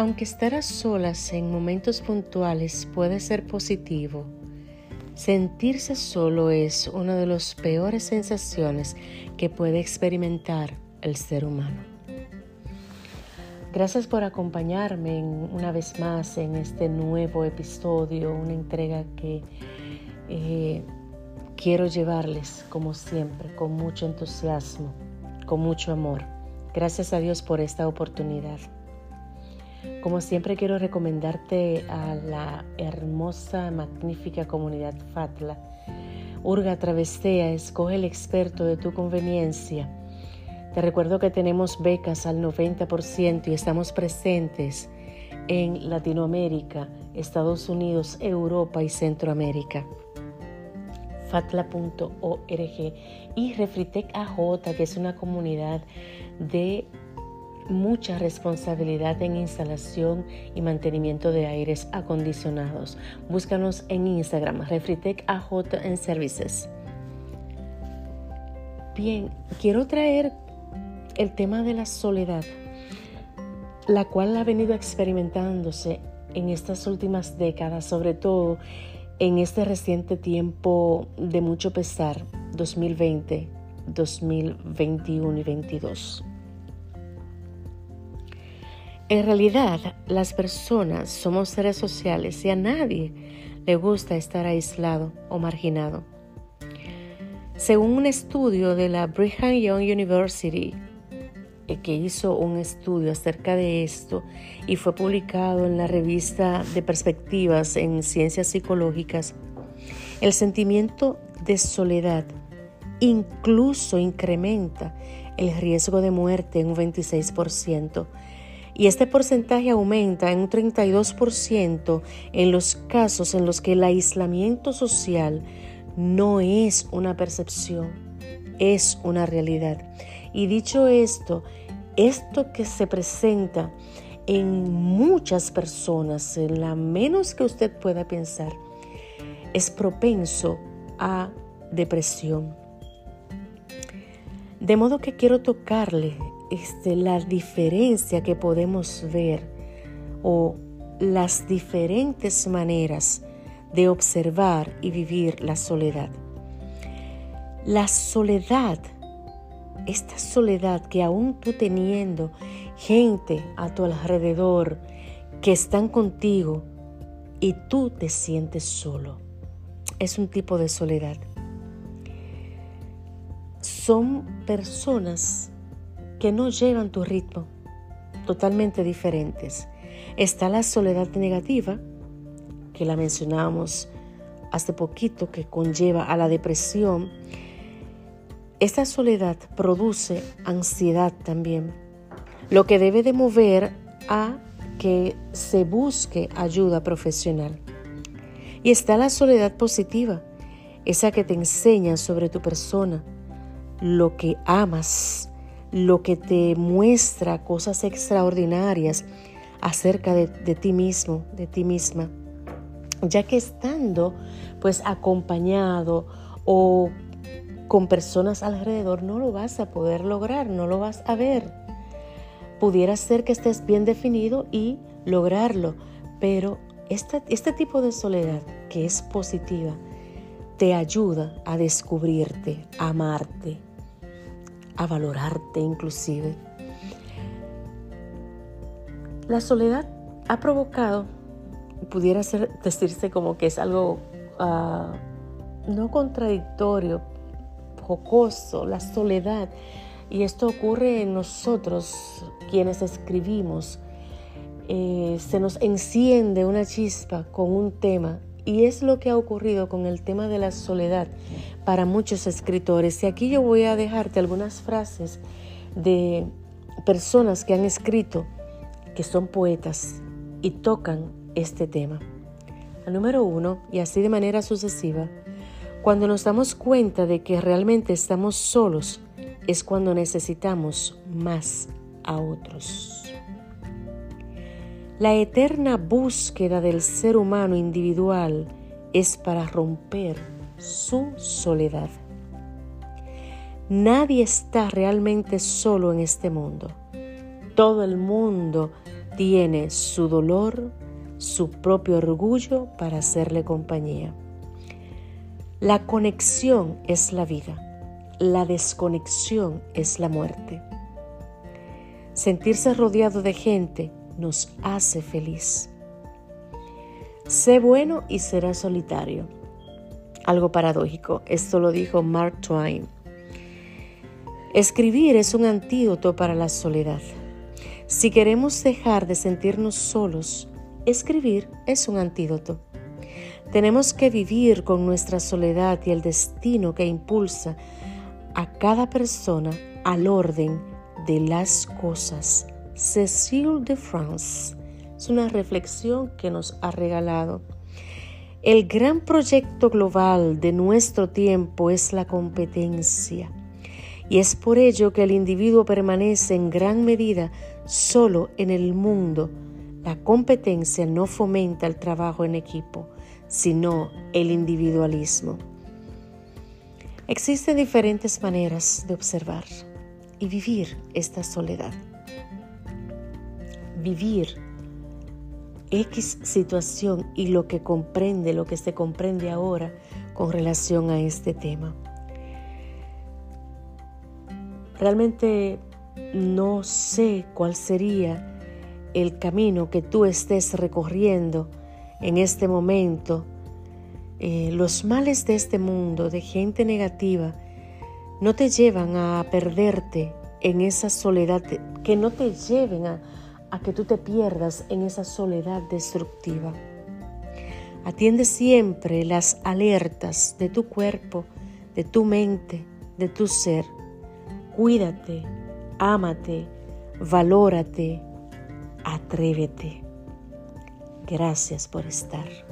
Aunque estar a solas en momentos puntuales puede ser positivo, sentirse solo es una de las peores sensaciones que puede experimentar el ser humano. Gracias por acompañarme una vez más en este nuevo episodio, una entrega que eh, quiero llevarles como siempre, con mucho entusiasmo, con mucho amor. Gracias a Dios por esta oportunidad. Como siempre quiero recomendarte a la hermosa, magnífica comunidad Fatla. Urga Travestea, escoge el experto de tu conveniencia. Te recuerdo que tenemos becas al 90% y estamos presentes en Latinoamérica, Estados Unidos, Europa y Centroamérica. Fatla.org y Refritec AJ, que es una comunidad de mucha responsabilidad en instalación y mantenimiento de aires acondicionados. Búscanos en Instagram, Refritec AJ en Services. Bien, quiero traer el tema de la soledad, la cual ha venido experimentándose en estas últimas décadas, sobre todo en este reciente tiempo de mucho pesar, 2020, 2021 y 2022. En realidad, las personas somos seres sociales y a nadie le gusta estar aislado o marginado. Según un estudio de la Brigham Young University, eh, que hizo un estudio acerca de esto y fue publicado en la revista de perspectivas en ciencias psicológicas, el sentimiento de soledad incluso incrementa el riesgo de muerte en un 26% y este porcentaje aumenta en un 32% en los casos en los que el aislamiento social no es una percepción, es una realidad. Y dicho esto, esto que se presenta en muchas personas, en la menos que usted pueda pensar, es propenso a depresión. De modo que quiero tocarle este, la diferencia que podemos ver o las diferentes maneras de observar y vivir la soledad. La soledad, esta soledad que aún tú teniendo gente a tu alrededor que están contigo y tú te sientes solo, es un tipo de soledad. Son personas que no llevan tu ritmo, totalmente diferentes. Está la soledad negativa, que la mencionábamos hace poquito, que conlleva a la depresión. Esta soledad produce ansiedad también, lo que debe de mover a que se busque ayuda profesional. Y está la soledad positiva, esa que te enseña sobre tu persona, lo que amas, lo que te muestra cosas extraordinarias acerca de, ti mismo, de ti misma, ya que estando pues acompañado o con personas alrededor no lo vas a poder lograr, no lo vas a ver. Pudiera ser que estés bien definido y lograrlo, pero este tipo de soledad que es positiva te ayuda a descubrirte, a amarte, a valorarte inclusive. La soledad ha provocado, pudiera decirse como que es algo ah, no contradictorio, jocoso, la soledad. Y esto ocurre en nosotros, quienes escribimos. Eh, se nos enciende una chispa con un tema y es lo que ha ocurrido con el tema de la soledad para muchos escritores. Y aquí yo voy a dejarte algunas frases de personas que han escrito, que son poetas y tocan este tema. El número uno, y así de manera sucesiva, cuando nos damos cuenta de que realmente estamos solos, es cuando necesitamos más a otros. La eterna búsqueda del ser humano individual es para romper su soledad. Nadie está realmente solo en este mundo. Todo el mundo tiene su dolor, su propio orgullo para hacerle compañía. La conexión es la vida, la desconexión es la muerte. Sentirse rodeado de gente nos hace feliz. Sé bueno y serás solitario. Algo paradójico, esto lo dijo Mark Twain. Escribir es un antídoto para la soledad. Si queremos dejar de sentirnos solos, escribir es un antídoto. Tenemos que vivir con nuestra soledad y el destino que impulsa a cada persona al orden de las cosas. Cécile de France. Es una reflexión que nos ha regalado. El gran proyecto global de nuestro tiempo es la competencia. Y es por ello que el individuo permanece en gran medida solo en el mundo. La competencia no fomenta el trabajo en equipo sino el individualismo. Existen diferentes maneras de observar y vivir esta soledad. Vivir X situación y lo que comprende, lo que se comprende ahora con relación a este tema. Realmente no sé cuál sería el camino que tú estés recorriendo en este momento, eh, los males de este mundo, de gente negativa, no te llevan a perderte en esa soledad, que no te lleven a, a que tú te pierdas en esa soledad destructiva. Atiende siempre las alertas de tu cuerpo, de tu mente, de tu ser. Cuídate, ámate, valórate, atrévete. Gracias por estar.